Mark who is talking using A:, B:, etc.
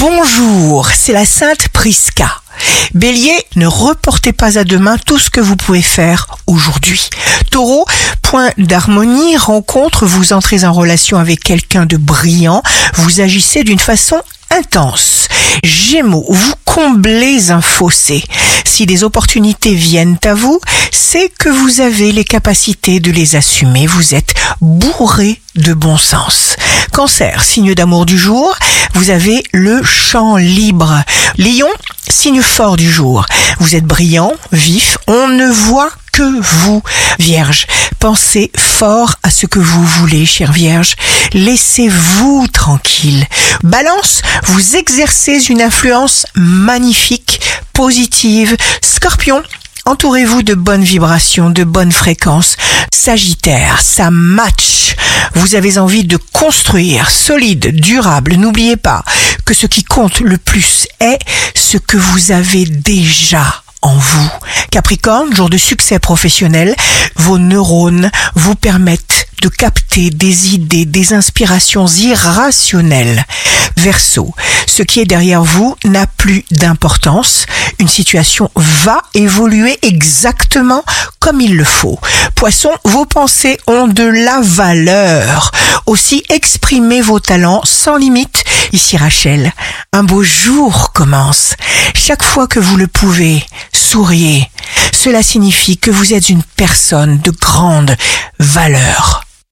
A: Bonjour, c'est la Sainte Prisca. Bélier, ne reportez pas à demain tout ce que vous pouvez faire aujourd'hui. Taureau, point d'harmonie, rencontre, vous entrez en relation avec quelqu'un de brillant, vous agissez d'une façon intense. Gémeaux, vous comblez un fossé. Si des opportunités viennent à vous, c'est que vous avez les capacités de les assumer. Vous êtes bourré de bon sens. Cancer, signe d'amour du jour, vous avez le champ libre. Lion, signe fort du jour. Vous êtes brillant, vif, on ne voit que vous, Vierge. Pensez fort à ce que vous voulez, chère Vierge. Laissez-vous tranquille. Balance, vous exercez une influence magnifique, positive. Scorpion, Entourez-vous de bonnes vibrations, de bonnes fréquences. Sagittaire, ça match. Vous avez envie de construire solide, durable. N'oubliez pas que ce qui compte le plus est ce que vous avez déjà en vous. Capricorne, jour de succès professionnel, vos neurones vous permettent de capter des idées, des inspirations irrationnelles. Verseau, ce qui est derrière vous n'a plus d'importance. Une situation va évoluer exactement comme il le faut. Poisson, vos pensées ont de la valeur. Aussi, exprimez vos talents sans limite. Ici Rachel, un beau jour commence. Chaque fois que vous le pouvez, souriez. Cela signifie que vous êtes une personne de grande valeur.